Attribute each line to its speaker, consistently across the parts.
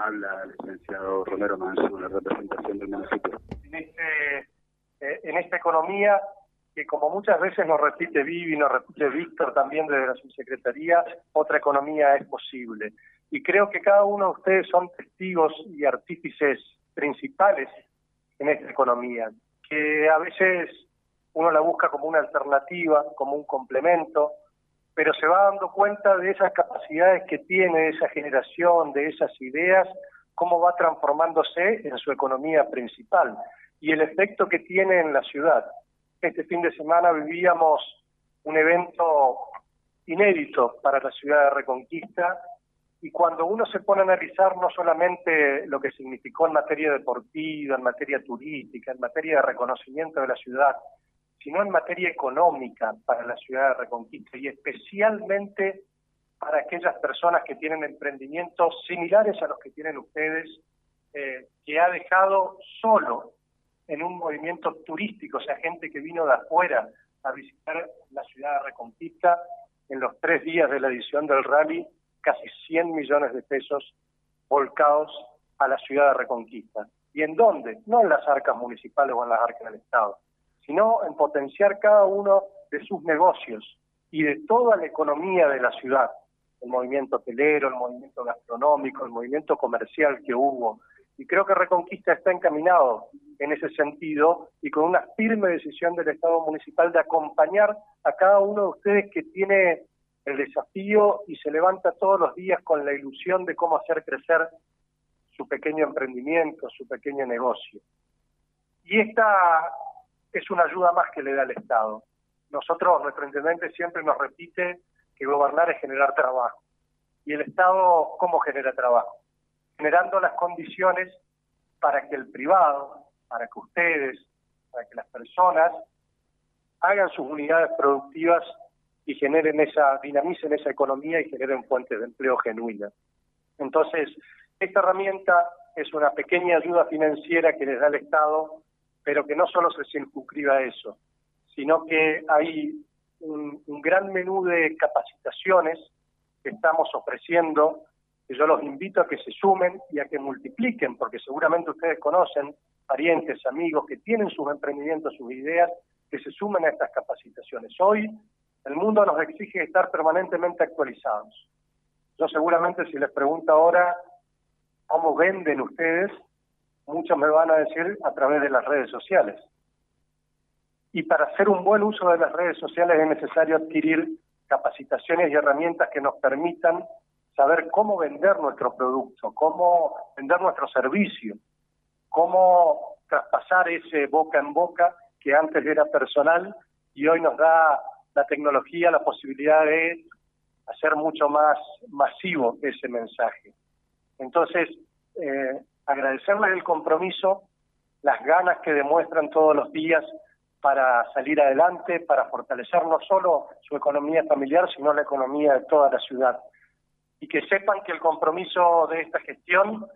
Speaker 1: Habla el licenciado Romero Mansur, la representación del municipio.
Speaker 2: En, este, eh, en esta economía que como muchas veces nos repite Vivi, nos repite Víctor también desde la subsecretaría, otra economía es posible. Y creo que cada uno de ustedes son testigos y artífices principales en esta economía, que a veces uno la busca como una alternativa, como un complemento, pero se va dando cuenta de esas capacidades que tiene esa generación, de esas ideas, cómo va transformándose en su economía principal y el efecto que tiene en la ciudad. Este fin de semana vivíamos un evento inédito para la ciudad de Reconquista y cuando uno se pone a analizar no solamente lo que significó en materia deportiva, en materia turística, en materia de reconocimiento de la ciudad, sino en materia económica para la ciudad de Reconquista y especialmente para aquellas personas que tienen emprendimientos similares a los que tienen ustedes, eh, que ha dejado solo en un movimiento turístico, o sea, gente que vino de afuera a visitar la ciudad de Reconquista en los tres días de la edición del rally, casi 100 millones de pesos volcados a la ciudad de Reconquista. ¿Y en dónde? No en las arcas municipales o en las arcas del Estado, sino en potenciar cada uno de sus negocios y de toda la economía de la ciudad, el movimiento hotelero, el movimiento gastronómico, el movimiento comercial que hubo. Y creo que Reconquista está encaminado en ese sentido y con una firme decisión del Estado municipal de acompañar a cada uno de ustedes que tiene el desafío y se levanta todos los días con la ilusión de cómo hacer crecer su pequeño emprendimiento, su pequeño negocio. Y esta es una ayuda más que le da el Estado. Nosotros, nuestro intendente siempre nos repite que gobernar es generar trabajo. ¿Y el Estado cómo genera trabajo? Generando las condiciones para que el privado, para que ustedes, para que las personas hagan sus unidades productivas y generen esa, dinamicen esa economía y generen fuentes de empleo genuinas. Entonces, esta herramienta es una pequeña ayuda financiera que les da el Estado pero que no solo se circunscriba a eso, sino que hay un, gran menú de capacitaciones que estamos ofreciendo, que yo los invito a que se sumen y a que multipliquen, porque seguramente ustedes conocen parientes, amigos que tienen sus emprendimientos, sus ideas, que se sumen a estas capacitaciones. Hoy el mundo nos exige estar permanentemente actualizados. Yo seguramente si les pregunto ahora cómo venden ustedes, muchos me van a decir a través de las redes sociales. Y para hacer un buen uso de las redes sociales es necesario adquirir capacitaciones y herramientas que nos permitan saber cómo vender nuestro producto, cómo vender nuestro servicio, cómo traspasar ese boca en boca que antes era personal y hoy nos da la tecnología la posibilidad de hacer mucho más masivo ese mensaje. Entonces, eh, agradecerles el compromiso, las ganas que demuestran todos los días para salir adelante, para fortalecer no solo su economía familiar, sino la economía de toda la ciudad. Y que sepan que el compromiso de esta gestión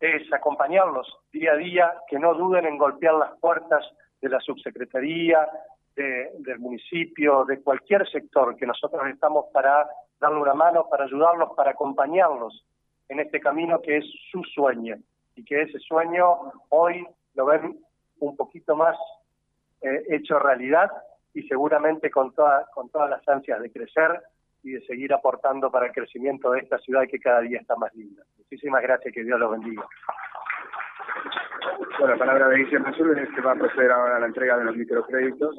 Speaker 2: es acompañarlos día a día, que no duden en golpear las puertas de la subsecretaría, del municipio, de cualquier sector, que nosotros estamos para darle una mano, para ayudarlos, para acompañarlos en este camino que es su sueño y que ese sueño hoy lo ven un poquito más eh, hecho realidad y seguramente con, toda, con todas las ansias de crecer y de seguir aportando para el crecimiento de esta ciudad que cada día está más linda. Muchísimas gracias, que Dios los bendiga.
Speaker 1: Bueno, la palabra de Guillermo Azul es que va a proceder ahora a la entrega de los microcréditos.